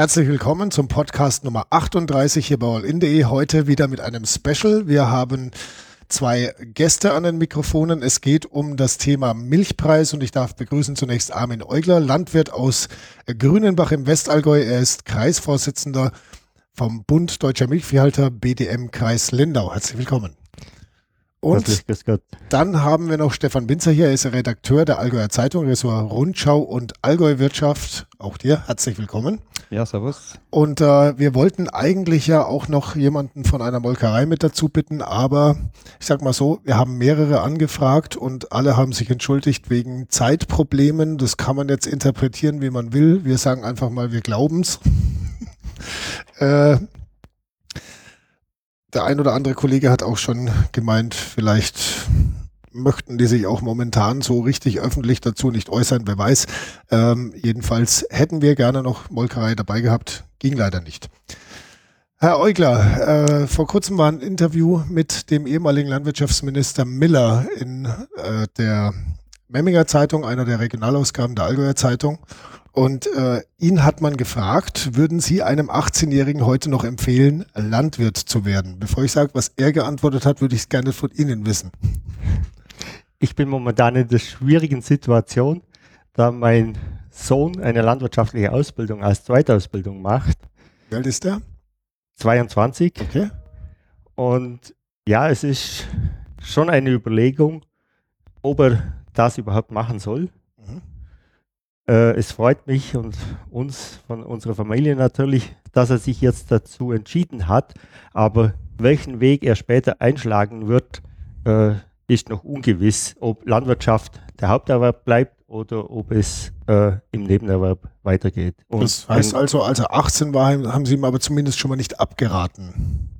Herzlich willkommen zum Podcast Nummer 38 hier bei allin.de. Heute wieder mit einem Special. Wir haben zwei Gäste an den Mikrofonen. Es geht um das Thema Milchpreis und ich darf begrüßen zunächst Armin Eugler, Landwirt aus Grünenbach im Westallgäu. Er ist Kreisvorsitzender vom Bund Deutscher Milchviehhalter BDM Kreis Lindau. Herzlich willkommen. Und dann haben wir noch Stefan Binzer hier, er ist Redakteur der Allgäuer Zeitung, Ressort Rundschau und Allgäu Wirtschaft. Auch dir herzlich willkommen. Ja, servus. Und äh, wir wollten eigentlich ja auch noch jemanden von einer Molkerei mit dazu bitten, aber ich sag mal so, wir haben mehrere angefragt und alle haben sich entschuldigt wegen Zeitproblemen. Das kann man jetzt interpretieren, wie man will. Wir sagen einfach mal, wir glauben's. äh, der ein oder andere Kollege hat auch schon gemeint, vielleicht möchten die sich auch momentan so richtig öffentlich dazu nicht äußern, wer weiß. Ähm, jedenfalls hätten wir gerne noch Molkerei dabei gehabt, ging leider nicht. Herr Eugler, äh, vor kurzem war ein Interview mit dem ehemaligen Landwirtschaftsminister Miller in äh, der Memminger Zeitung, einer der Regionalausgaben der Allgäuer Zeitung. Und äh, ihn hat man gefragt, würden Sie einem 18-Jährigen heute noch empfehlen, Landwirt zu werden? Bevor ich sage, was er geantwortet hat, würde ich es gerne von Ihnen wissen. Ich bin momentan in der schwierigen Situation, da mein Sohn eine landwirtschaftliche Ausbildung als Zweitausbildung macht. Wie alt ist der? 22. Okay. Und ja, es ist schon eine Überlegung, ob er das überhaupt machen soll. Äh, es freut mich und uns von unserer Familie natürlich, dass er sich jetzt dazu entschieden hat. Aber welchen Weg er später einschlagen wird, äh, ist noch ungewiss, ob Landwirtschaft der Haupterwerb bleibt oder ob es äh, im Nebenerwerb weitergeht. Und das heißt also, als er 18 war, haben Sie ihm aber zumindest schon mal nicht abgeraten.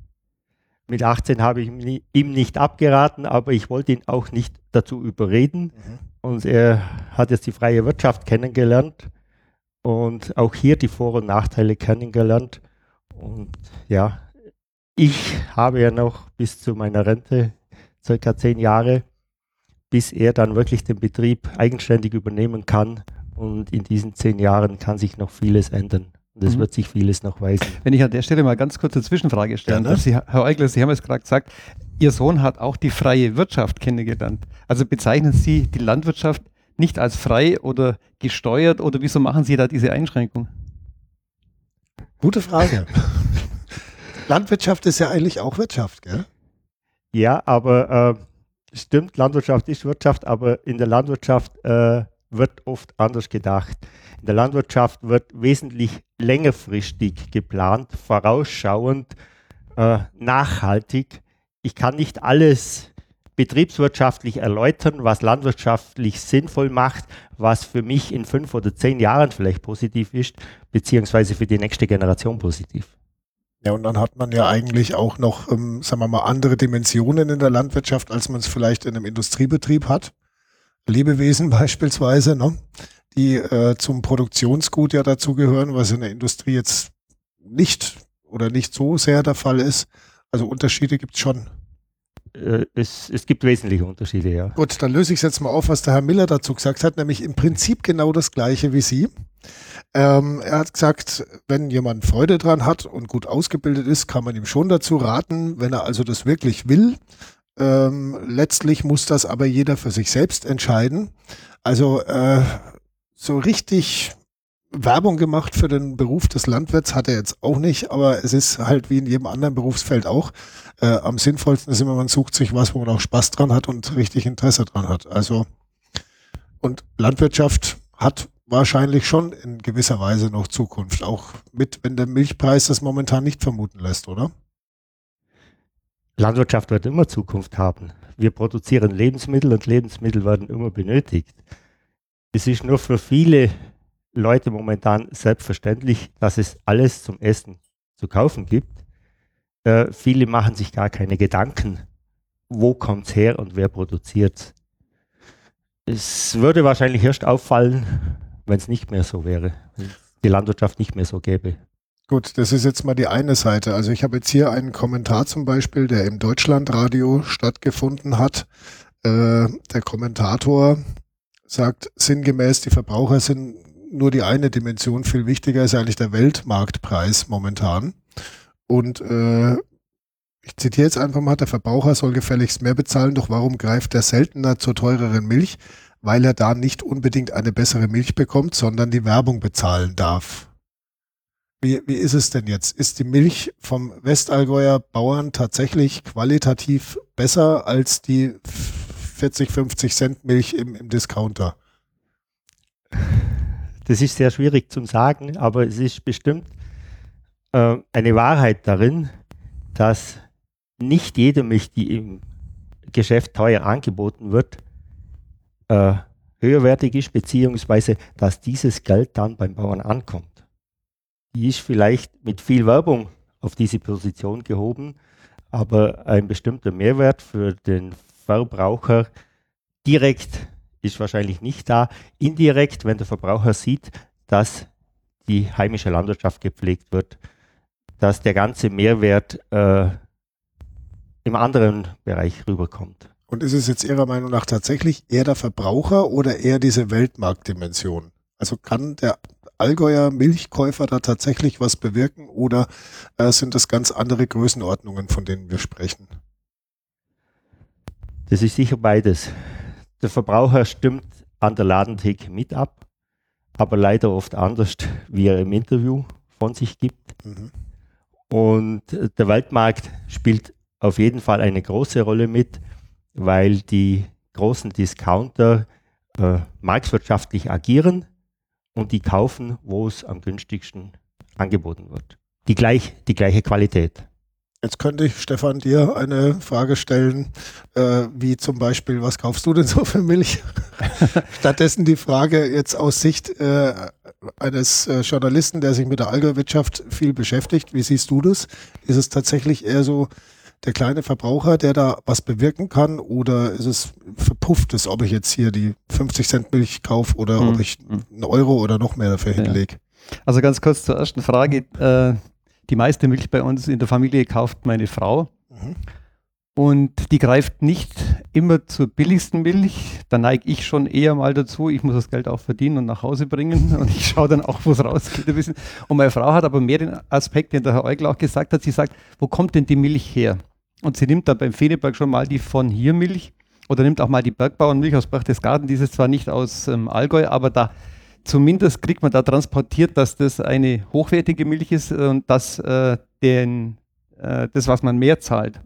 Mit 18 habe ich ihm nicht abgeraten, aber ich wollte ihn auch nicht dazu überreden. Mhm. Und er hat jetzt die freie Wirtschaft kennengelernt und auch hier die Vor- und Nachteile kennengelernt. Und ja, ich habe ja noch bis zu meiner Rente circa zehn Jahre, bis er dann wirklich den Betrieb eigenständig übernehmen kann. Und in diesen zehn Jahren kann sich noch vieles ändern. Und es mhm. wird sich vieles noch weisen. Wenn ich an der Stelle mal ganz kurz eine Zwischenfrage stellen darf. Sie, Herr Eigler, Sie haben es gerade gesagt, Ihr Sohn hat auch die freie Wirtschaft kennengelernt. Also bezeichnen Sie die Landwirtschaft nicht als frei oder gesteuert oder wieso machen Sie da diese Einschränkung? Gute Frage. Landwirtschaft ist ja eigentlich auch Wirtschaft, gell? Ja, aber äh, stimmt, Landwirtschaft ist Wirtschaft, aber in der Landwirtschaft äh, wird oft anders gedacht. In der Landwirtschaft wird wesentlich längerfristig geplant, vorausschauend, äh, nachhaltig. Ich kann nicht alles betriebswirtschaftlich erläutern, was landwirtschaftlich sinnvoll macht, was für mich in fünf oder zehn Jahren vielleicht positiv ist, beziehungsweise für die nächste Generation positiv. Ja, und dann hat man ja eigentlich auch noch, ähm, sagen wir mal, andere Dimensionen in der Landwirtschaft, als man es vielleicht in einem Industriebetrieb hat. Lebewesen beispielsweise, ne? die äh, zum Produktionsgut ja dazugehören, was in der Industrie jetzt nicht oder nicht so sehr der Fall ist. Also Unterschiede gibt es schon. Äh, es, es gibt wesentliche Unterschiede, ja. Gut, dann löse ich es jetzt mal auf, was der Herr Miller dazu gesagt hat, nämlich im Prinzip genau das Gleiche wie Sie. Ähm, er hat gesagt, wenn jemand Freude dran hat und gut ausgebildet ist, kann man ihm schon dazu raten, wenn er also das wirklich will, ähm, letztlich muss das aber jeder für sich selbst entscheiden. Also äh, so richtig Werbung gemacht für den Beruf des Landwirts hat er jetzt auch nicht, aber es ist halt wie in jedem anderen Berufsfeld auch. Äh, am sinnvollsten ist immer, man sucht sich was, wo man auch Spaß dran hat und richtig Interesse dran hat. Also und Landwirtschaft hat wahrscheinlich schon in gewisser Weise noch Zukunft, auch mit, wenn der Milchpreis das momentan nicht vermuten lässt, oder? Landwirtschaft wird immer Zukunft haben. Wir produzieren Lebensmittel und Lebensmittel werden immer benötigt. Es ist nur für viele Leute momentan selbstverständlich, dass es alles zum Essen zu kaufen gibt. Äh, viele machen sich gar keine Gedanken, wo kommt es her und wer produziert es. würde wahrscheinlich erst auffallen, wenn es nicht mehr so wäre, wenn die Landwirtschaft nicht mehr so gäbe. Gut, das ist jetzt mal die eine Seite. Also ich habe jetzt hier einen Kommentar zum Beispiel, der im Deutschlandradio stattgefunden hat. Äh, der Kommentator sagt sinngemäß, die Verbraucher sind nur die eine Dimension. Viel wichtiger ist eigentlich der Weltmarktpreis momentan. Und äh, ich zitiere jetzt einfach mal, der Verbraucher soll gefälligst mehr bezahlen, doch warum greift er seltener zur teureren Milch? Weil er da nicht unbedingt eine bessere Milch bekommt, sondern die Werbung bezahlen darf. Wie, wie ist es denn jetzt? Ist die Milch vom Westallgäuer Bauern tatsächlich qualitativ besser als die 40, 50 Cent Milch im, im Discounter? Das ist sehr schwierig zu sagen, aber es ist bestimmt äh, eine Wahrheit darin, dass nicht jede Milch, die im Geschäft teuer angeboten wird, äh, höherwertig ist, beziehungsweise dass dieses Geld dann beim Bauern ankommt. Die ist vielleicht mit viel Werbung auf diese Position gehoben, aber ein bestimmter Mehrwert für den Verbraucher direkt ist wahrscheinlich nicht da. Indirekt, wenn der Verbraucher sieht, dass die heimische Landwirtschaft gepflegt wird, dass der ganze Mehrwert äh, im anderen Bereich rüberkommt. Und ist es jetzt Ihrer Meinung nach tatsächlich eher der Verbraucher oder eher diese Weltmarktdimension? Also kann der Allgäuer Milchkäufer da tatsächlich was bewirken oder äh, sind das ganz andere Größenordnungen, von denen wir sprechen? Das ist sicher beides. Der Verbraucher stimmt an der Ladentheke mit ab, aber leider oft anders, wie er im Interview von sich gibt. Mhm. Und der Weltmarkt spielt auf jeden Fall eine große Rolle mit, weil die großen Discounter äh, marktwirtschaftlich agieren und die kaufen, wo es am günstigsten angeboten wird. Die, gleich, die gleiche Qualität. Jetzt könnte ich, Stefan, dir eine Frage stellen, äh, wie zum Beispiel, was kaufst du denn so für Milch? Stattdessen die Frage jetzt aus Sicht äh, eines äh, Journalisten, der sich mit der Allgäuwirtschaft viel beschäftigt. Wie siehst du das? Ist es tatsächlich eher so der kleine Verbraucher, der da was bewirken kann oder ist es verpufftes, ob ich jetzt hier die 50 Cent Milch kaufe oder mhm. ob ich einen Euro oder noch mehr dafür ja. hinlege? Also ganz kurz zur ersten Frage. Äh, die meiste Milch bei uns in der Familie kauft meine Frau. Mhm. Und die greift nicht immer zur billigsten Milch. Da neige ich schon eher mal dazu. Ich muss das Geld auch verdienen und nach Hause bringen. Und ich schaue dann auch, wo es rausgeht. Ein bisschen. Und meine Frau hat aber mehr den Aspekt, den der Herr Eugel auch gesagt hat. Sie sagt, wo kommt denn die Milch her? Und sie nimmt da beim Feneberg schon mal die von hier Milch oder nimmt auch mal die Bergbauernmilch aus Berchtesgaden. Die ist zwar nicht aus ähm, Allgäu, aber da zumindest kriegt man da transportiert, dass das eine hochwertige Milch ist und dass äh, den, äh, das, was man mehr zahlt,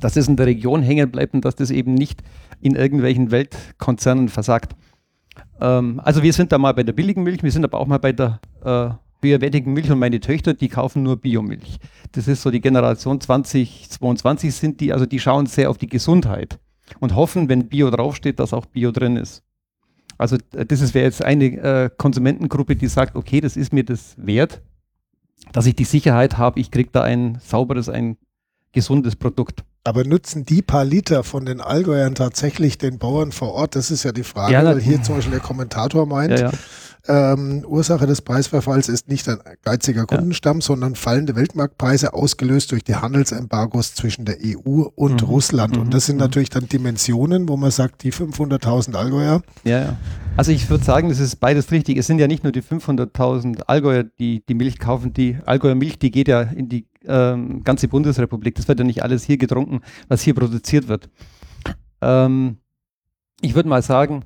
dass es in der Region hängen bleibt und dass das eben nicht in irgendwelchen Weltkonzernen versagt. Ähm, also wir sind da mal bei der billigen Milch, wir sind aber auch mal bei der äh, höherwertigen Milch und meine Töchter, die kaufen nur Biomilch. Das ist so die Generation 2022 sind die, also die schauen sehr auf die Gesundheit und hoffen, wenn Bio draufsteht, dass auch Bio drin ist. Also äh, das wäre jetzt eine äh, Konsumentengruppe, die sagt, okay, das ist mir das wert, dass ich die Sicherheit habe, ich kriege da ein sauberes, ein gesundes Produkt. Aber nutzen die paar Liter von den Allgäuern tatsächlich den Bauern vor Ort? Das ist ja die Frage, ja, weil hier zum Beispiel der Kommentator meint, ja, ja. Ähm, Ursache des Preisverfalls ist nicht ein geiziger Kundenstamm, sondern fallende Weltmarktpreise ausgelöst durch die Handelsembargos zwischen der EU und mhm. Russland. Und das sind mhm. natürlich dann Dimensionen, wo man sagt, die 500.000 Allgäuer. Ja, ja. Also ich würde sagen, das ist beides richtig. Es sind ja nicht nur die 500.000 Allgäuer, die die Milch kaufen. Die Allgäuer Milch, die geht ja in die ähm, ganze Bundesrepublik. Das wird ja nicht alles hier getrunken, was hier produziert wird. Ähm, ich würde mal sagen,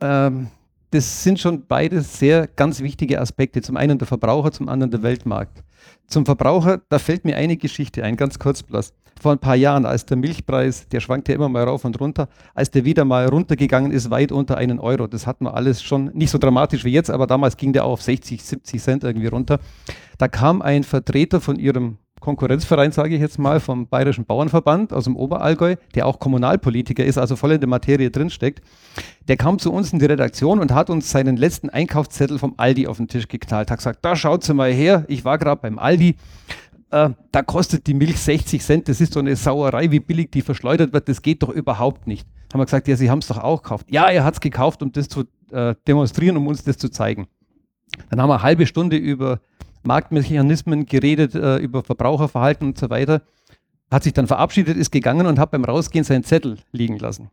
ähm, das sind schon beide sehr ganz wichtige Aspekte. Zum einen der Verbraucher, zum anderen der Weltmarkt. Zum Verbraucher, da fällt mir eine Geschichte ein, ganz kurz bloß. Vor ein paar Jahren, als der Milchpreis, der schwankt ja immer mal rauf und runter, als der wieder mal runtergegangen ist, weit unter einen Euro. Das hatten wir alles schon nicht so dramatisch wie jetzt, aber damals ging der auch auf 60, 70 Cent irgendwie runter. Da kam ein Vertreter von ihrem Konkurrenzverein, sage ich jetzt mal, vom Bayerischen Bauernverband aus dem Oberallgäu, der auch Kommunalpolitiker ist, also voll in der Materie drinsteckt, der kam zu uns in die Redaktion und hat uns seinen letzten Einkaufszettel vom Aldi auf den Tisch geknallt. Hat gesagt, da schaut sie mal her, ich war gerade beim Aldi, äh, da kostet die Milch 60 Cent, das ist so eine Sauerei, wie billig die verschleudert wird, das geht doch überhaupt nicht. Haben wir gesagt, ja, Sie haben es doch auch gekauft. Ja, er hat es gekauft, um das zu äh, demonstrieren, um uns das zu zeigen. Dann haben wir eine halbe Stunde über Marktmechanismen geredet, äh, über Verbraucherverhalten und so weiter. Hat sich dann verabschiedet, ist gegangen und hat beim Rausgehen seinen Zettel liegen lassen.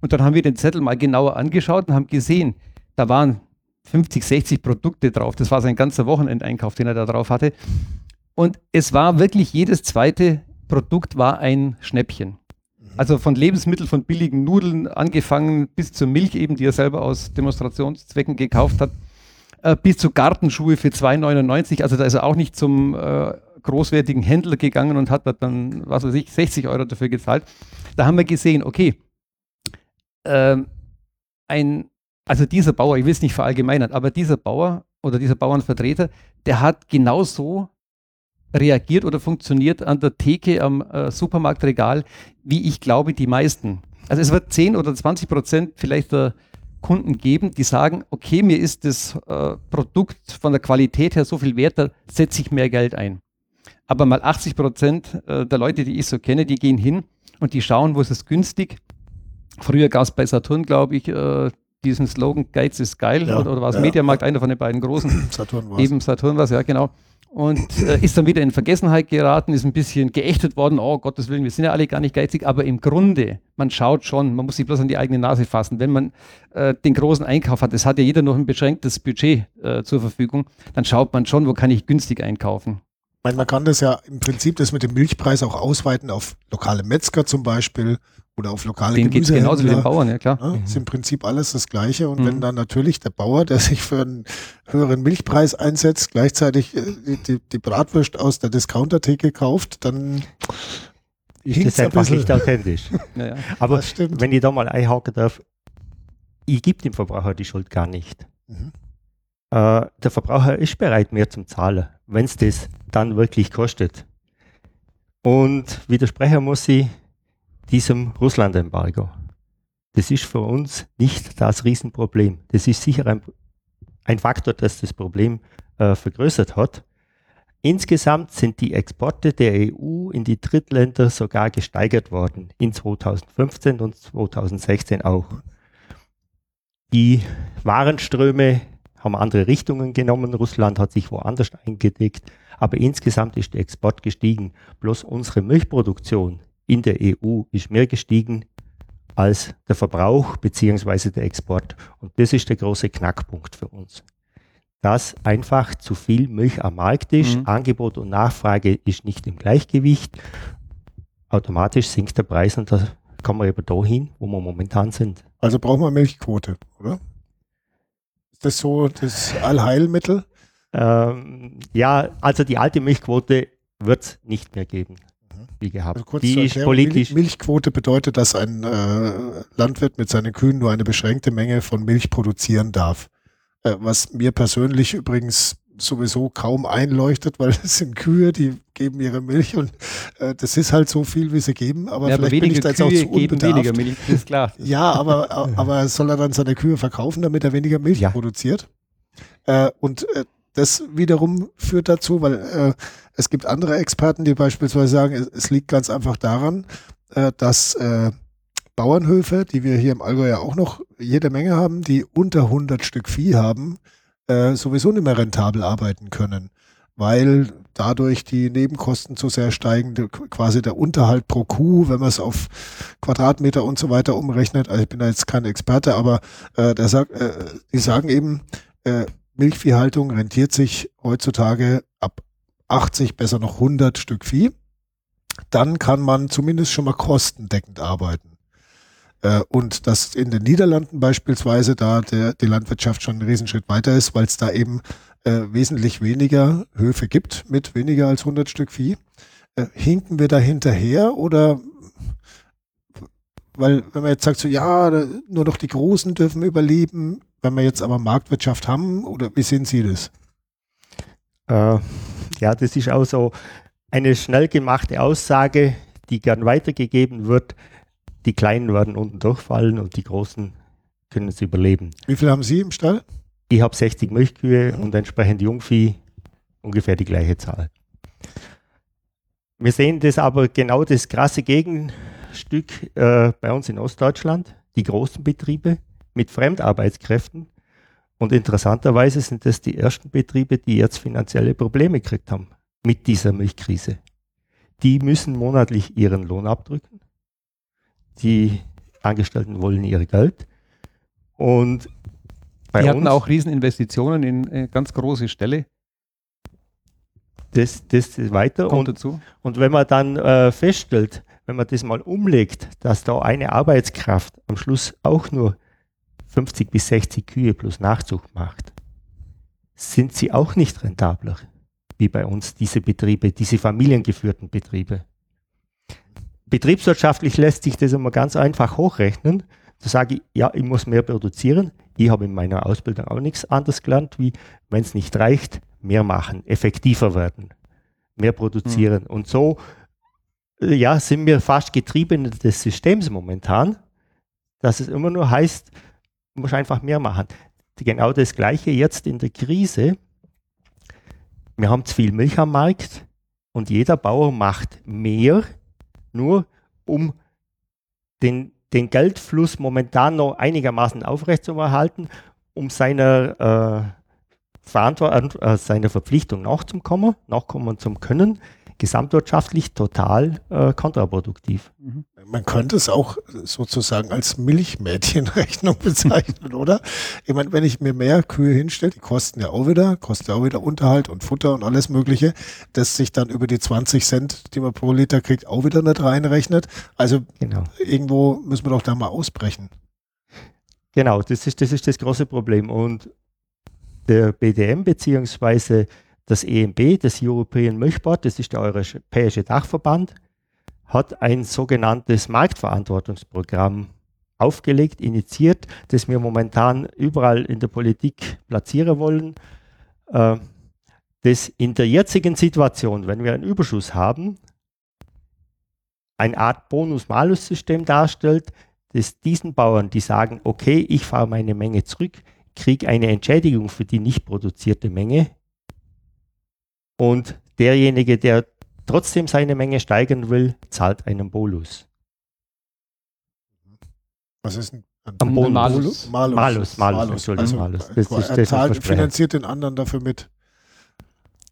Und dann haben wir den Zettel mal genauer angeschaut und haben gesehen, da waren 50, 60 Produkte drauf. Das war sein ganzer Wochenendeinkauf, den er da drauf hatte. Und es war wirklich jedes zweite Produkt war ein Schnäppchen. Also von Lebensmitteln, von billigen Nudeln angefangen bis zur Milch eben, die er selber aus Demonstrationszwecken gekauft hat, äh, bis zu Gartenschuhe für 2,99. Also da ist er auch nicht zum äh, großwertigen Händler gegangen und hat dann, was weiß ich, 60 Euro dafür gezahlt. Da haben wir gesehen, okay, ähm, ein, also dieser Bauer, ich will es nicht verallgemeinern, aber dieser Bauer oder dieser Bauernvertreter, der hat genauso reagiert oder funktioniert an der Theke am äh, Supermarktregal, wie ich glaube, die meisten. Also es wird 10 oder 20 Prozent vielleicht der Kunden geben, die sagen, okay, mir ist das äh, Produkt von der Qualität her so viel wert, da setze ich mehr Geld ein. Aber mal 80 Prozent äh, der Leute, die ich so kenne, die gehen hin und die schauen, wo ist es günstig. Früher gab es bei Saturn, glaube ich, äh, diesen Slogan Geiz ist geil ja, oder, oder war es ja, Mediamarkt, einer von den beiden großen. Saturn war Eben Saturn war es, ja genau und äh, ist dann wieder in Vergessenheit geraten, ist ein bisschen geächtet worden, oh Gottes Willen, wir sind ja alle gar nicht geizig, aber im Grunde, man schaut schon, man muss sich bloß an die eigene Nase fassen, wenn man äh, den großen Einkauf hat, es hat ja jeder noch ein beschränktes Budget äh, zur Verfügung, dann schaut man schon, wo kann ich günstig einkaufen. man kann das ja im Prinzip das mit dem Milchpreis auch ausweiten auf lokale Metzger zum Beispiel oder auf lokale Denen geht genauso wie den Bauern, ja klar. Ja, ist im Prinzip alles das Gleiche. Und mhm. wenn dann natürlich der Bauer, der sich für einen höheren Milchpreis einsetzt, gleichzeitig äh, die, die, die Bratwurst aus der Discounter-Theke kauft, dann ist das einfach nicht authentisch. ja, ja. Aber wenn ich da mal einhaken darf, ich gebe dem Verbraucher die Schuld gar nicht. Mhm. Äh, der Verbraucher ist bereit, mehr zum Zahlen, wenn es das dann wirklich kostet. Und widersprechen muss ich, diesem Russland-Embargo. Das ist für uns nicht das Riesenproblem. Das ist sicher ein, ein Faktor, das das Problem äh, vergrößert hat. Insgesamt sind die Exporte der EU in die Drittländer sogar gesteigert worden, in 2015 und 2016 auch. Die Warenströme haben andere Richtungen genommen. Russland hat sich woanders eingedeckt, aber insgesamt ist der Export gestiegen. Bloß unsere Milchproduktion in der EU ist mehr gestiegen als der Verbrauch beziehungsweise der Export. Und das ist der große Knackpunkt für uns. Dass einfach zu viel Milch am Markt ist, mhm. Angebot und Nachfrage ist nicht im Gleichgewicht. Automatisch sinkt der Preis und da kommen wir eben dahin, wo wir momentan sind. Also brauchen wir Milchquote, oder? Ist das so das Allheilmittel? Ähm, ja, also die alte Milchquote wird es nicht mehr geben wie gehabt. Also die ist politisch. Milchquote bedeutet, dass ein äh, Landwirt mit seinen Kühen nur eine beschränkte Menge von Milch produzieren darf. Äh, was mir persönlich übrigens sowieso kaum einleuchtet, weil es sind Kühe, die geben ihre Milch und äh, das ist halt so viel, wie sie geben. Aber ja, vielleicht aber bin ich da jetzt Kühe auch zu unbedarft. weniger Milch, ist klar. ja, aber, aber soll er dann seine Kühe verkaufen, damit er weniger Milch ja. produziert? Äh, und äh, das wiederum führt dazu, weil äh, es gibt andere Experten, die beispielsweise sagen, es, es liegt ganz einfach daran, äh, dass äh, Bauernhöfe, die wir hier im Allgäu ja auch noch jede Menge haben, die unter 100 Stück Vieh haben, äh, sowieso nicht mehr rentabel arbeiten können, weil dadurch die Nebenkosten zu sehr steigen, quasi der Unterhalt pro Kuh, wenn man es auf Quadratmeter und so weiter umrechnet. Also ich bin da jetzt kein Experte, aber äh, der sagt, äh, die sagen eben, äh, Milchviehhaltung rentiert sich heutzutage ab 80, besser noch 100 Stück Vieh. Dann kann man zumindest schon mal kostendeckend arbeiten. Äh, und dass in den Niederlanden beispielsweise da der, die Landwirtschaft schon einen Riesenschritt weiter ist, weil es da eben äh, wesentlich weniger Höfe gibt mit weniger als 100 Stück Vieh. Äh, hinken wir da hinterher oder weil wenn man jetzt sagt so, ja, nur noch die Großen dürfen überleben, wenn wir jetzt aber Marktwirtschaft haben, oder wie sehen Sie das? Äh, ja, das ist auch so eine schnell gemachte Aussage, die gern weitergegeben wird. Die Kleinen werden unten durchfallen und die Großen können es überleben. Wie viel haben Sie im Stall? Ich habe 60 Milchkühe ja. und entsprechend Jungvieh ungefähr die gleiche Zahl. Wir sehen das aber genau das krasse Gegenstück äh, bei uns in Ostdeutschland, die großen Betriebe, mit Fremdarbeitskräften. Und interessanterweise sind das die ersten Betriebe, die jetzt finanzielle Probleme gekriegt haben mit dieser Milchkrise. Die müssen monatlich ihren Lohn abdrücken. Die Angestellten wollen ihr Geld. Und Bei die hatten auch Rieseninvestitionen in äh, ganz große Ställe. Das, das ist weiter. Kommt und, dazu. und wenn man dann äh, feststellt, wenn man das mal umlegt, dass da eine Arbeitskraft am Schluss auch nur 50 bis 60 Kühe plus Nachzug macht, sind sie auch nicht rentabler wie bei uns diese Betriebe, diese familiengeführten Betriebe. Betriebswirtschaftlich lässt sich das immer ganz einfach hochrechnen. Da sage ich, ja, ich muss mehr produzieren. Ich habe in meiner Ausbildung auch nichts anderes gelernt, wie wenn es nicht reicht, mehr machen, effektiver werden, mehr produzieren. Mhm. Und so äh, ja, sind wir fast Getriebene des Systems momentan, dass es immer nur heißt, muss einfach mehr machen. Genau das Gleiche jetzt in der Krise. Wir haben zu viel Milch am Markt und jeder Bauer macht mehr, nur um den, den Geldfluss momentan noch einigermaßen aufrechtzuerhalten, um seiner, äh, äh, seiner Verpflichtung nachzukommen, nachkommen zu können gesamtwirtschaftlich total äh, kontraproduktiv. Mhm. Man könnte es auch sozusagen als Milchmädchenrechnung bezeichnen, oder? Ich meine, wenn ich mir mehr Kühe hinstelle, die kosten ja auch wieder, kosten ja auch wieder Unterhalt und Futter und alles Mögliche, das sich dann über die 20 Cent, die man pro Liter kriegt, auch wieder nicht reinrechnet. Also genau. irgendwo müssen wir doch da mal ausbrechen. Genau, das ist, das ist das große Problem. Und der BDM beziehungsweise das EMB, das European Milk Board, das ist der Europäische Dachverband, hat ein sogenanntes Marktverantwortungsprogramm aufgelegt, initiiert, das wir momentan überall in der Politik platzieren wollen, äh, das in der jetzigen Situation, wenn wir einen Überschuss haben, eine Art Bonus-Malus-System darstellt, das diesen Bauern, die sagen, okay, ich fahre meine Menge zurück, kriege eine Entschädigung für die nicht produzierte Menge, und derjenige, der trotzdem seine Menge steigern will, zahlt einen Bolus. Was ist ein, ein Bonus? Malus? Malus, Malus, Malus, Entschuldigung, also, Malus. Das ist, er zahlt, finanziert den anderen dafür mit.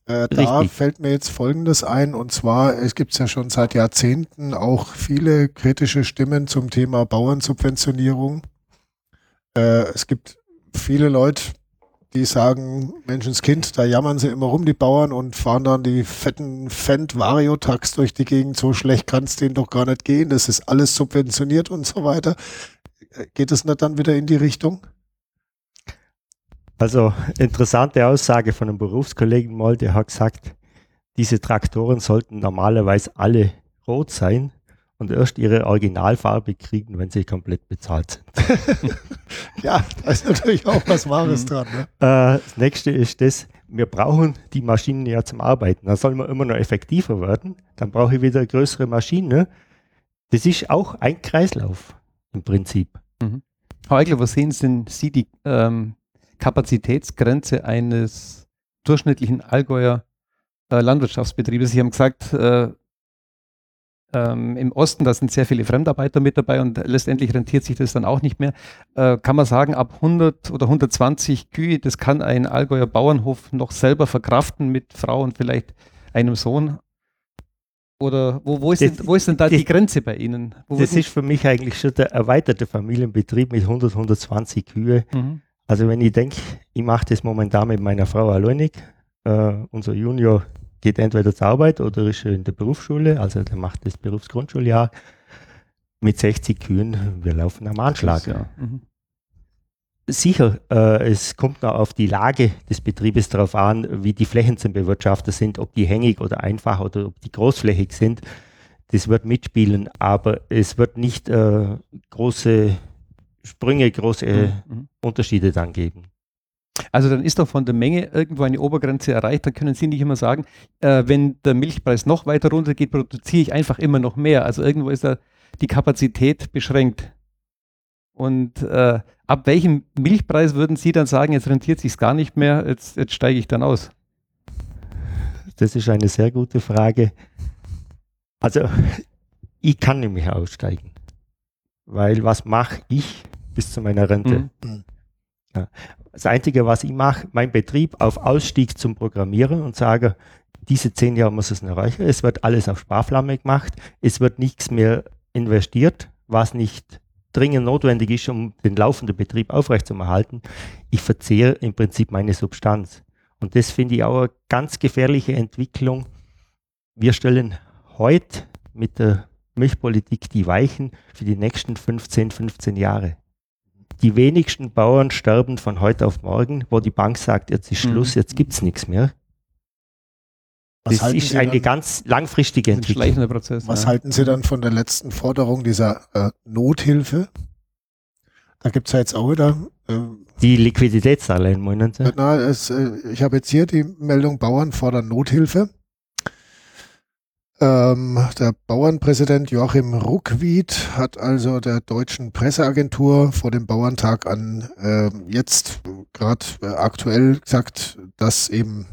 Äh, da fällt mir jetzt Folgendes ein, und zwar, es gibt ja schon seit Jahrzehnten auch viele kritische Stimmen zum Thema Bauernsubventionierung. Äh, es gibt viele Leute, die sagen, Menschenskind, da jammern sie immer rum, die Bauern, und fahren dann die fetten Fendt-Vario-Tax durch die Gegend. So schlecht kann es denen doch gar nicht gehen. Das ist alles subventioniert und so weiter. Geht es nicht dann wieder in die Richtung? Also interessante Aussage von einem Berufskollegen mal, der hat gesagt, diese Traktoren sollten normalerweise alle rot sein und erst ihre Originalfarbe kriegen, wenn sie komplett bezahlt sind. ja, da ist natürlich auch was Wahres dran. Ne? Äh, das nächste ist das, wir brauchen die Maschinen ja zum Arbeiten. Da soll man immer noch effektiver werden. Dann brauche ich wieder eine größere Maschine. Das ist auch ein Kreislauf im Prinzip. Mhm. Herr Eigler, was sehen denn Sie die ähm, Kapazitätsgrenze eines durchschnittlichen Allgäuer äh, Landwirtschaftsbetriebes? Sie haben gesagt, äh, ähm, Im Osten, da sind sehr viele Fremdarbeiter mit dabei und letztendlich rentiert sich das dann auch nicht mehr. Äh, kann man sagen, ab 100 oder 120 Kühe, das kann ein Allgäuer Bauernhof noch selber verkraften mit Frau und vielleicht einem Sohn. Oder wo, wo, ist, das, denn, wo ist denn da das, die Grenze bei Ihnen? Wo das ist für mich eigentlich schon der erweiterte Familienbetrieb mit 100, 120 Kühe. Mhm. Also wenn ich denke, ich mache das momentan mit meiner Frau alleinig, äh, unser Junior geht entweder zur Arbeit oder ist in der Berufsschule, also der macht das Berufsgrundschuljahr mit 60 Kühen, wir laufen am Anschlag. Ja. Mhm. Sicher, äh, es kommt noch auf die Lage des Betriebes darauf an, wie die Flächen zum Bewirtschaften sind, ob die hängig oder einfach oder ob die großflächig sind. Das wird mitspielen, aber es wird nicht äh, große Sprünge, große mhm. mhm. Unterschiede dann geben. Also dann ist doch von der Menge irgendwo eine Obergrenze erreicht. Dann können Sie nicht immer sagen, äh, wenn der Milchpreis noch weiter runtergeht, produziere ich einfach immer noch mehr. Also irgendwo ist da die Kapazität beschränkt. Und äh, ab welchem Milchpreis würden Sie dann sagen, jetzt rentiert sich gar nicht mehr, jetzt, jetzt steige ich dann aus? Das ist eine sehr gute Frage. Also ich kann nämlich aussteigen, weil was mache ich bis zu meiner Rente? Mhm. Ja. Das Einzige, was ich mache, mein Betrieb auf Ausstieg zum Programmieren und sage, diese zehn Jahre muss es erreichen. Es wird alles auf Sparflamme gemacht. Es wird nichts mehr investiert, was nicht dringend notwendig ist, um den laufenden Betrieb aufrechtzuerhalten. Ich verzehre im Prinzip meine Substanz. Und das finde ich auch eine ganz gefährliche Entwicklung. Wir stellen heute mit der Milchpolitik die Weichen für die nächsten 15, 15 Jahre. Die wenigsten Bauern sterben von heute auf morgen, wo die Bank sagt, jetzt ist Schluss, mhm. jetzt gibt es nichts mehr. Was das ist Sie eine ganz langfristige Entwicklung. Prozess, Was ja. halten Sie dann von der letzten Forderung dieser äh, Nothilfe? Da gibt es ja jetzt auch wieder. Äh, die Liquiditätsdarlehen, meinen Sie? Na, es, äh, ich habe jetzt hier die Meldung, Bauern fordern Nothilfe. Ähm, der Bauernpräsident Joachim Ruckwied hat also der deutschen Presseagentur vor dem Bauerntag an äh, jetzt gerade äh, aktuell gesagt, dass eben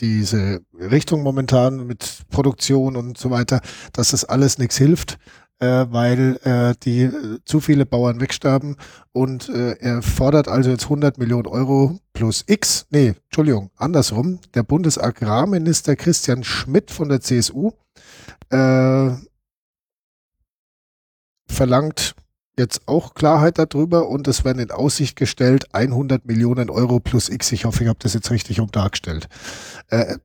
diese Richtung momentan mit Produktion und so weiter, dass das alles nichts hilft, äh, weil äh, die äh, zu viele Bauern wegsterben und äh, er fordert also jetzt 100 Millionen Euro plus X, nee, Entschuldigung, andersrum, der Bundesagrarminister Christian Schmidt von der CSU äh, verlangt jetzt auch Klarheit darüber und es werden in Aussicht gestellt 100 Millionen Euro plus X. Ich hoffe, ich habe das jetzt richtig umdargestellt. Äh,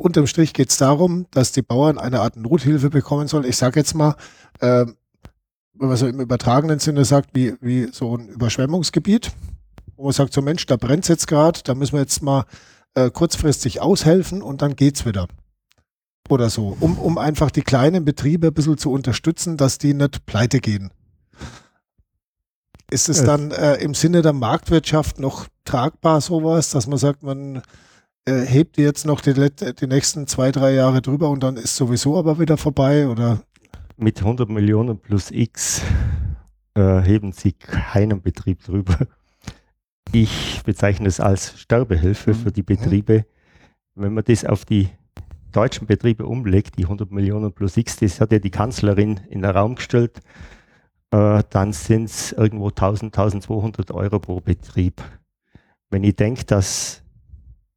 unterm Strich geht es darum, dass die Bauern eine Art Nothilfe bekommen sollen. Ich sage jetzt mal, äh, wenn man so im übertragenen Sinne sagt, wie, wie so ein Überschwemmungsgebiet, wo man sagt, so Mensch, da brennt jetzt gerade, da müssen wir jetzt mal äh, kurzfristig aushelfen und dann geht's wieder oder so, um, um einfach die kleinen Betriebe ein bisschen zu unterstützen, dass die nicht pleite gehen. Ist es dann äh, im Sinne der Marktwirtschaft noch tragbar sowas, dass man sagt, man äh, hebt jetzt noch die, die nächsten zwei, drei Jahre drüber und dann ist sowieso aber wieder vorbei oder? Mit 100 Millionen plus X äh, heben sie keinen Betrieb drüber. Ich bezeichne es als Sterbehilfe mhm. für die Betriebe. Wenn man das auf die deutschen Betriebe umlegt, die 100 Millionen plus X, das hat ja die Kanzlerin in den Raum gestellt, äh, dann sind es irgendwo 1000, 1200 Euro pro Betrieb. Wenn ich denke, dass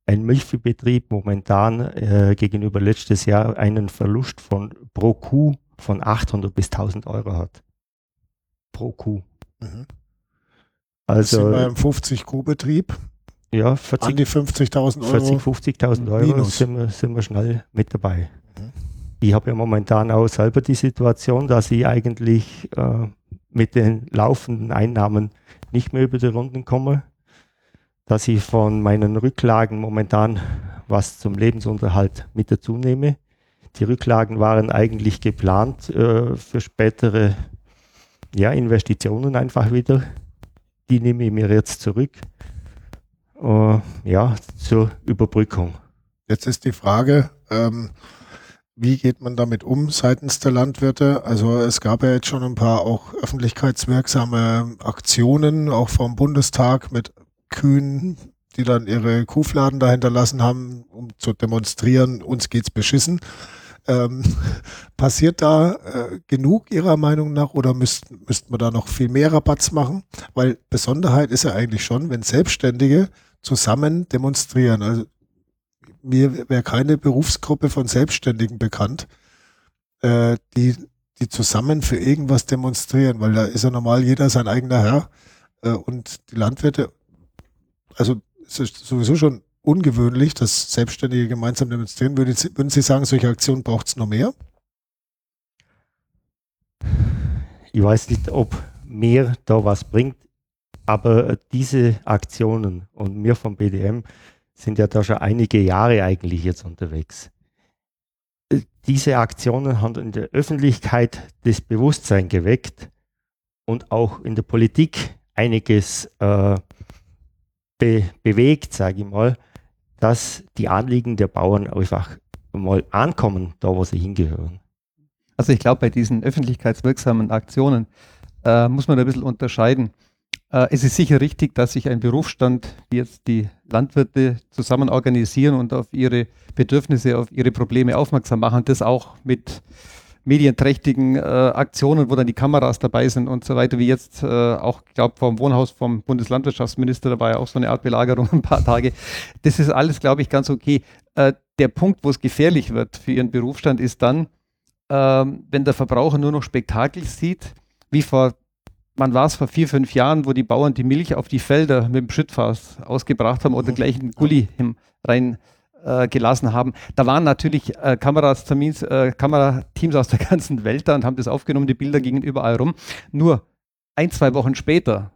ein Milchviehbetrieb momentan äh, gegenüber letztes Jahr einen Verlust von pro Kuh von 800 bis 1000 Euro hat. Pro Kuh. Mhm. Also, das sind wir im 50 Kuh Betrieb. Ja, 40, an die 50.000 Euro. 40, 50.000 Euro sind wir, sind wir schnell mit dabei. Mhm. Ich habe ja momentan auch selber die Situation, dass ich eigentlich äh, mit den laufenden Einnahmen nicht mehr über die Runden komme, dass ich von meinen Rücklagen momentan was zum Lebensunterhalt mit dazu nehme. Die Rücklagen waren eigentlich geplant äh, für spätere ja, Investitionen einfach wieder. Die nehme ich mir jetzt zurück äh, ja, zur Überbrückung. Jetzt ist die Frage, ähm, wie geht man damit um seitens der Landwirte? Also es gab ja jetzt schon ein paar auch öffentlichkeitswirksame Aktionen, auch vom Bundestag mit Kühen, die dann ihre Kuhfladen dahinter lassen haben, um zu demonstrieren, uns geht's beschissen. Ähm, passiert da äh, genug Ihrer Meinung nach oder müssten müssten wir da noch viel mehr Rabatz machen? Weil Besonderheit ist ja eigentlich schon, wenn Selbstständige zusammen demonstrieren. Also mir wäre keine Berufsgruppe von Selbstständigen bekannt, äh, die, die zusammen für irgendwas demonstrieren, weil da ist ja normal jeder sein eigener Herr äh, und die Landwirte, also es ist sowieso schon ungewöhnlich, dass Selbstständige gemeinsam demonstrieren. Würden Sie, würden Sie sagen, solche Aktionen braucht es noch mehr? Ich weiß nicht, ob mehr da was bringt. Aber diese Aktionen und wir vom BDM sind ja da schon einige Jahre eigentlich jetzt unterwegs. Äh, diese Aktionen haben in der Öffentlichkeit das Bewusstsein geweckt und auch in der Politik einiges äh, be bewegt, sage ich mal, dass die Anliegen der Bauern einfach mal ankommen, da wo sie hingehören. Also ich glaube, bei diesen öffentlichkeitswirksamen Aktionen äh, muss man ein bisschen unterscheiden. Äh, es ist sicher richtig, dass sich ein Berufsstand wie jetzt die Landwirte zusammen organisieren und auf ihre Bedürfnisse, auf ihre Probleme aufmerksam machen. Das auch mit medienträchtigen äh, Aktionen, wo dann die Kameras dabei sind und so weiter, wie jetzt äh, auch, ich glaube, vom Wohnhaus vom Bundeslandwirtschaftsminister, da war ja auch so eine Art Belagerung ein paar Tage. Das ist alles, glaube ich, ganz okay. Äh, der Punkt, wo es gefährlich wird für ihren Berufsstand, ist dann, ähm, wenn der Verbraucher nur noch Spektakel sieht, wie vor man war es vor vier, fünf Jahren, wo die Bauern die Milch auf die Felder mit dem Schrittfass ausgebracht haben oder mhm. gleich einen Gully rein äh, gelassen haben. Da waren natürlich äh, Kameras, äh, Kamerateams aus der ganzen Welt da und haben das aufgenommen, die Bilder gingen überall rum. Nur ein, zwei Wochen später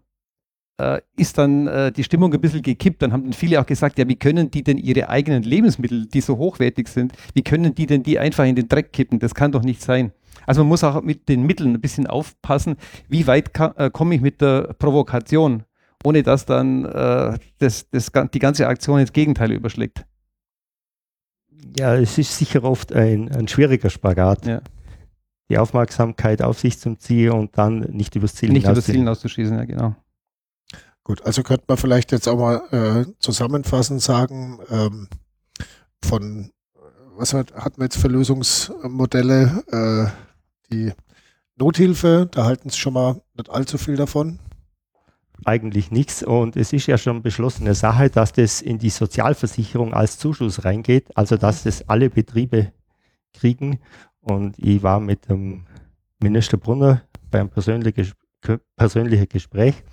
äh, ist dann äh, die Stimmung ein bisschen gekippt. Dann haben dann viele auch gesagt, ja, wie können die denn ihre eigenen Lebensmittel, die so hochwertig sind, wie können die denn die einfach in den Dreck kippen? Das kann doch nicht sein. Also man muss auch mit den Mitteln ein bisschen aufpassen, wie weit komme ich mit der Provokation, ohne dass dann das, das, die ganze Aktion ins Gegenteil überschlägt. Ja, es ist sicher oft ein, ein schwieriger Spagat. Ja. Die Aufmerksamkeit auf sich zu ziehen und dann nicht übers Ziel Nicht übers Ziel hinauszuschießen, ja, genau. Gut, also könnte man vielleicht jetzt auch mal äh, zusammenfassend sagen, ähm, von was hat, hat man jetzt für Lösungsmodelle? Äh, die Nothilfe, da halten sie schon mal nicht allzu viel davon eigentlich nichts. Und es ist ja schon beschlossene Sache, dass das in die Sozialversicherung als Zuschuss reingeht, also dass das alle Betriebe kriegen. Und ich war mit dem Minister Brunner beim persönlichen persönliche Gespräch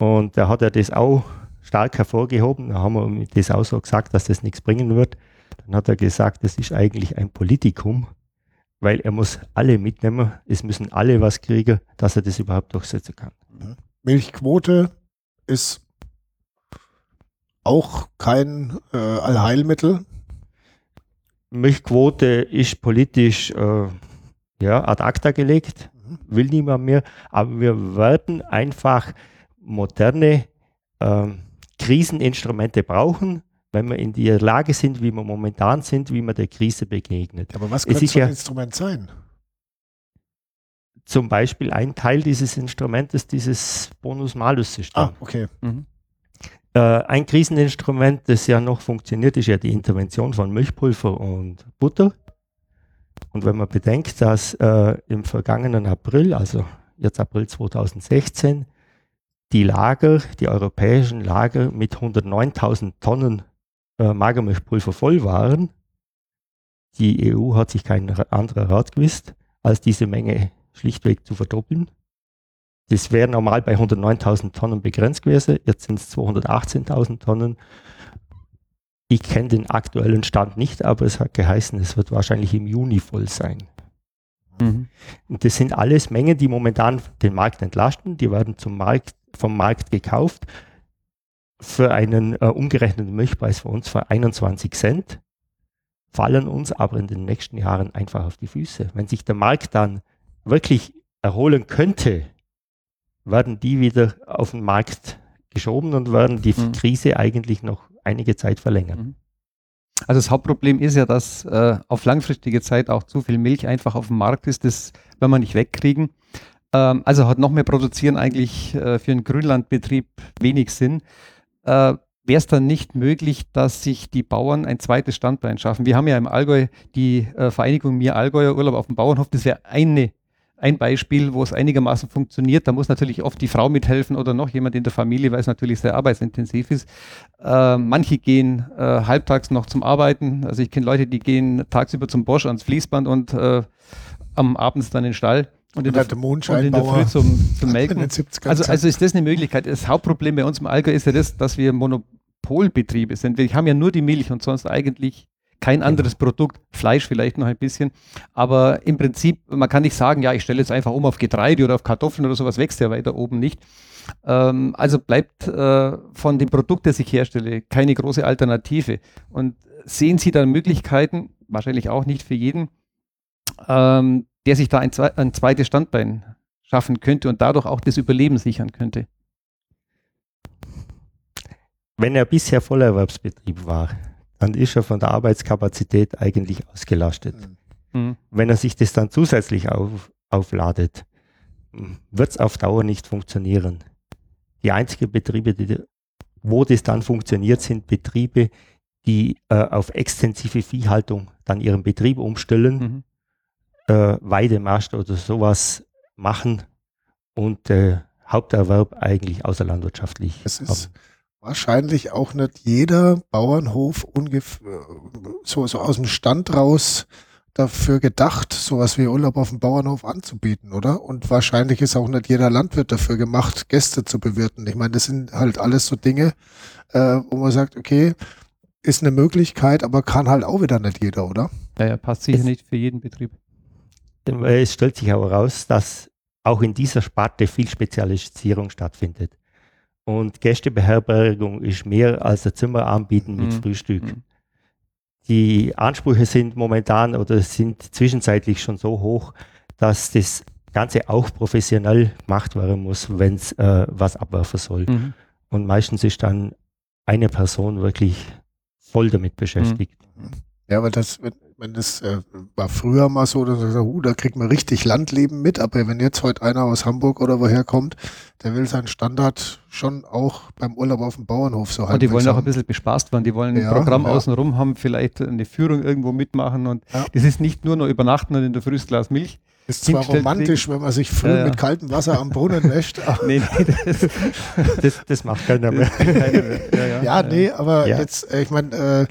und da hat er das auch stark hervorgehoben. Da haben wir das auch so gesagt, dass das nichts bringen wird. Dann hat er gesagt, das ist eigentlich ein Politikum, weil er muss alle mitnehmen. Es müssen alle was kriegen, dass er das überhaupt durchsetzen kann. Mhm. Milchquote ist auch kein äh, Allheilmittel. Milchquote ist politisch äh, ja, ad acta gelegt, mhm. will niemand mehr, aber wir werden einfach moderne äh, Kriseninstrumente brauchen, wenn wir in der Lage sind, wie wir momentan sind, wie man der Krise begegnet. Aber was könnte so ein ja, Instrument sein? Zum Beispiel ein Teil dieses Instrumentes, dieses Bonus-Malus-System. Ah, okay. Mhm. Äh, ein Kriseninstrument, das ja noch funktioniert, ist ja die Intervention von Milchpulver und Butter. Und wenn man bedenkt, dass äh, im vergangenen April, also jetzt April 2016, die Lager, die europäischen Lager mit 109.000 Tonnen äh, Magermilchpulver voll waren, die EU hat sich kein anderer Rat gewusst, als diese Menge schlichtweg zu verdoppeln. Das wäre normal bei 109.000 Tonnen begrenzt gewesen, jetzt sind es 218.000 Tonnen. Ich kenne den aktuellen Stand nicht, aber es hat geheißen, es wird wahrscheinlich im Juni voll sein. Mhm. Und das sind alles Mengen, die momentan den Markt entlasten. Die werden zum Markt, vom Markt gekauft für einen äh, umgerechneten Milchpreis für uns für 21 Cent, fallen uns aber in den nächsten Jahren einfach auf die Füße. Wenn sich der Markt dann wirklich erholen könnte, werden die wieder auf den Markt geschoben und werden die mhm. Krise eigentlich noch einige Zeit verlängern. Mhm. Also das Hauptproblem ist ja, dass äh, auf langfristige Zeit auch zu viel Milch einfach auf dem Markt ist. Das werden wir nicht wegkriegen. Ähm, also hat noch mehr produzieren eigentlich äh, für einen Grünlandbetrieb wenig Sinn. Äh, Wäre es dann nicht möglich, dass sich die Bauern ein zweites Standbein schaffen? Wir haben ja im Allgäu die äh, Vereinigung Mir Allgäuer Urlaub auf dem Bauernhof. Das wäre eine ein Beispiel, wo es einigermaßen funktioniert. Da muss natürlich oft die Frau mithelfen oder noch jemand in der Familie, weil es natürlich sehr arbeitsintensiv ist. Äh, manche gehen äh, halbtags noch zum Arbeiten. Also ich kenne Leute, die gehen tagsüber zum Bosch ans Fließband und äh, am Abends dann in den Stall. Und in, der, und in der Früh zum, zum Melken. Also, also ist das eine Möglichkeit. Das Hauptproblem bei uns im Allgäu ist ja das, dass wir Monopolbetriebe sind. Wir haben ja nur die Milch und sonst eigentlich kein anderes Produkt, Fleisch vielleicht noch ein bisschen. Aber im Prinzip, man kann nicht sagen, ja, ich stelle jetzt einfach um auf Getreide oder auf Kartoffeln oder sowas, wächst ja weiter oben nicht. Ähm, also bleibt äh, von dem Produkt, das ich herstelle, keine große Alternative. Und sehen Sie da Möglichkeiten, wahrscheinlich auch nicht für jeden, ähm, der sich da ein, ein zweites Standbein schaffen könnte und dadurch auch das Überleben sichern könnte? Wenn er bisher Vollerwerbsbetrieb war, dann ist er von der Arbeitskapazität eigentlich ausgelastet. Mhm. mhm. Wenn er sich das dann zusätzlich auf, aufladet, wird es auf Dauer nicht funktionieren. Die einzigen Betriebe, die, wo das dann funktioniert, sind Betriebe, die äh, auf extensive Viehhaltung dann ihren Betrieb umstellen, mhm. äh, Weidemast oder sowas machen und äh, Haupterwerb eigentlich außerlandwirtschaftlich es ist, haben wahrscheinlich auch nicht jeder Bauernhof ungefähr so, so aus dem Stand raus dafür gedacht, sowas wie Urlaub auf dem Bauernhof anzubieten, oder? Und wahrscheinlich ist auch nicht jeder Landwirt dafür gemacht, Gäste zu bewirten. Ich meine, das sind halt alles so Dinge, äh, wo man sagt, okay, ist eine Möglichkeit, aber kann halt auch wieder nicht jeder, oder? Ja, ja passt sicher es, nicht für jeden Betrieb. Es stellt sich aber raus, dass auch in dieser Sparte viel Spezialisierung stattfindet. Und Gästebeherbergung ist mehr als ein Zimmer anbieten mit mhm. Frühstück. Mhm. Die Ansprüche sind momentan oder sind zwischenzeitlich schon so hoch, dass das Ganze auch professionell gemacht werden muss, wenn es äh, was abwerfen soll. Mhm. Und meistens ist dann eine Person wirklich voll damit beschäftigt. Mhm. Ja, weil das, wenn das äh, war früher mal so, dass er sagt, uh, da kriegt man richtig Landleben mit, aber wenn jetzt heute einer aus Hamburg oder woher kommt, der will seinen Standard schon auch beim Urlaub auf dem Bauernhof so halten. Und die wollen auch ein bisschen bespaßt werden, die wollen ein ja, Programm ja. außenrum haben, vielleicht eine Führung irgendwo mitmachen und ja. das ist nicht nur noch übernachten und in der frühes Glas Milch. Ist zwar romantisch, wenn man sich früh ja, mit kaltem Wasser am Brunnen wäscht. nee, nee, das, das, das, macht keiner mehr. ja, ja, nee, aber jetzt, äh, ich meine, äh,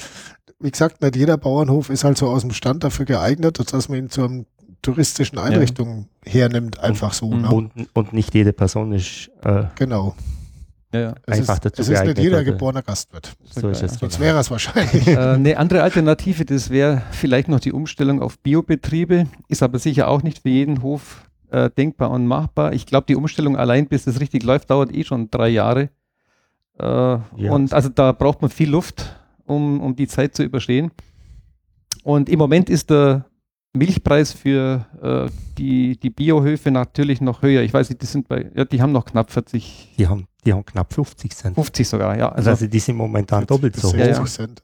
wie gesagt, nicht jeder Bauernhof ist halt so aus dem Stand dafür geeignet, dass man ihn zu einer touristischen Einrichtung ja. hernimmt, einfach so. Ne? Und, und, nicht jede Person ist äh, genau. Ja, ja. einfach ist, dazu Es ist nicht jeder geborener Gastwirt. So ist es. Sonst genau. wäre es wahrscheinlich. Äh, eine andere Alternative, das wäre vielleicht noch die Umstellung auf Biobetriebe, ist aber sicher auch nicht für jeden Hof äh, denkbar und machbar. Ich glaube, die Umstellung allein, bis das richtig läuft, dauert eh schon drei Jahre. Äh, ja. Und also da braucht man viel Luft um, um die Zeit zu überstehen. Und im Moment ist der Milchpreis für äh, die, die Biohöfe natürlich noch höher. Ich weiß nicht, die sind bei, ja, die haben noch knapp 40. Die haben, die haben knapp 50 Cent. 50 sogar, ja. Also, also die sind momentan doppelt so hoch. Ja, Cent.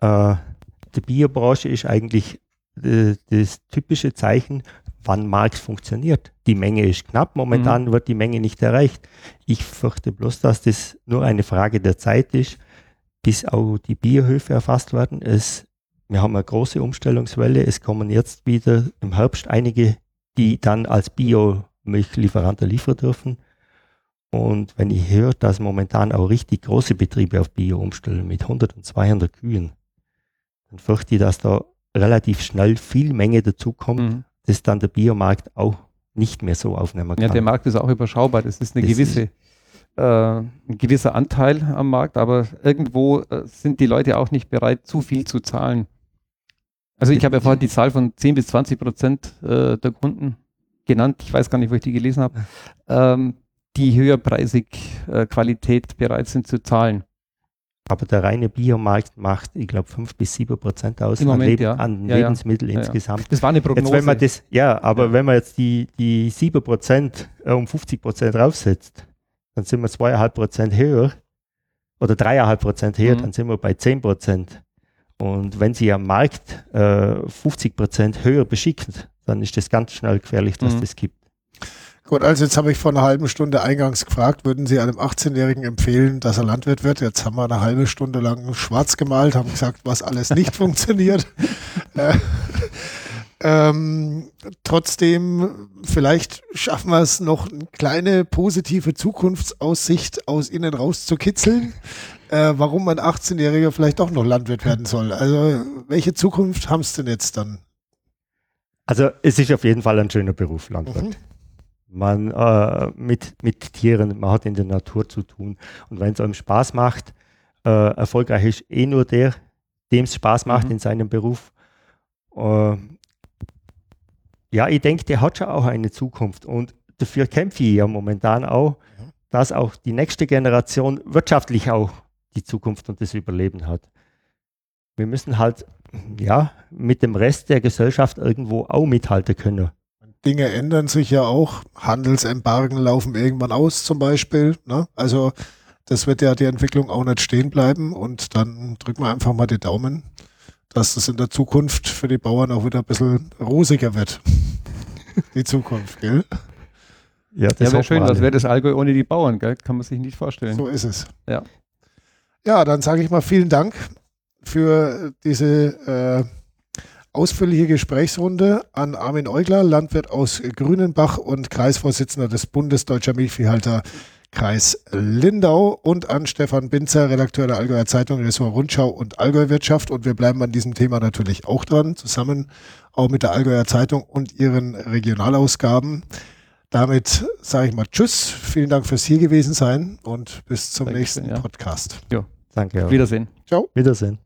äh, die Biobranche ist eigentlich äh, das typische Zeichen, wann Markt funktioniert. Die Menge ist knapp, momentan mhm. wird die Menge nicht erreicht. Ich fürchte bloß, dass das nur eine Frage der Zeit ist, bis auch die Biohöfe erfasst werden. Es, wir haben eine große Umstellungswelle. Es kommen jetzt wieder im Herbst einige, die dann als Bio-Milchlieferanten liefern dürfen. Und wenn ich höre, dass momentan auch richtig große Betriebe auf Bio umstellen mit 100 und 200 Kühen, dann fürchte ich, dass da relativ schnell viel Menge dazukommt, mhm. dass dann der Biomarkt auch nicht mehr so aufnehmen kann. Ja, der Markt ist auch überschaubar. Das ist eine das gewisse ist, ein gewisser Anteil am Markt, aber irgendwo äh, sind die Leute auch nicht bereit, zu viel zu zahlen. Also ich habe ja vorhin die Zahl von 10 bis 20 Prozent äh, der Kunden genannt, ich weiß gar nicht, wo ich die gelesen habe, ähm, die höherpreisig äh, Qualität bereit sind zu zahlen. Aber der reine Biomarkt macht, ich glaube, 5 bis 7 Prozent aus Moment, Leb ja. an ja, Lebensmitteln ja, insgesamt. Das war eine Prognose. Jetzt, wenn man das, ja, aber wenn man jetzt die, die 7 Prozent äh, um 50 Prozent draufsetzt, dann sind wir zweieinhalb Prozent höher oder dreieinhalb Prozent höher, mhm. dann sind wir bei zehn Prozent. Und wenn Sie am Markt äh, 50 Prozent höher beschicken, dann ist das ganz schnell gefährlich, dass mhm. das gibt. Gut, also jetzt habe ich vor einer halben Stunde eingangs gefragt, würden Sie einem 18-Jährigen empfehlen, dass er Landwirt wird? Jetzt haben wir eine halbe Stunde lang schwarz gemalt, haben gesagt, was alles nicht funktioniert. Äh, ähm, trotzdem, vielleicht schaffen wir es noch, eine kleine positive Zukunftsaussicht aus Ihnen rauszukitzeln, äh, warum ein 18-Jähriger vielleicht doch noch Landwirt werden soll. Also, welche Zukunft haben es denn jetzt dann? Also, es ist auf jeden Fall ein schöner Beruf, Landwirt. Mhm. Man äh, mit, mit Tieren, man hat in der Natur zu tun. Und wenn es einem Spaß macht, äh, erfolgreich ist eh nur der, dem es Spaß macht mhm. in seinem Beruf. Äh, ja, ich denke, der hat schon auch eine Zukunft und dafür kämpfe ich ja momentan auch, mhm. dass auch die nächste Generation wirtschaftlich auch die Zukunft und das Überleben hat. Wir müssen halt ja mit dem Rest der Gesellschaft irgendwo auch mithalten können. Dinge ändern sich ja auch. Handelsembargen laufen irgendwann aus zum Beispiel. Ne? Also das wird ja die Entwicklung auch nicht stehen bleiben und dann drücken wir einfach mal die Daumen, dass das in der Zukunft für die Bauern auch wieder ein bisschen rosiger wird. Die Zukunft, gell? Ja, das ja, wäre schön, das wäre das Allgäu ohne die Bauern, gell? Kann man sich nicht vorstellen. So ist es. Ja. Ja, dann sage ich mal vielen Dank für diese äh, ausführliche Gesprächsrunde an Armin Eugler, Landwirt aus Grünenbach und Kreisvorsitzender des Bundes Deutscher Milchviehhalter Kreis Lindau und an Stefan Binzer, Redakteur der Allgäuer Zeitung, Ressort Rundschau und Allgäuwirtschaft. Und wir bleiben an diesem Thema natürlich auch dran, zusammen auch mit der Allgäuer Zeitung und ihren Regionalausgaben. Damit sage ich mal Tschüss, vielen Dank fürs hier gewesen sein und bis zum Dankeschön, nächsten ja. Podcast. Danke. Auch. Wiedersehen. Ciao. Wiedersehen.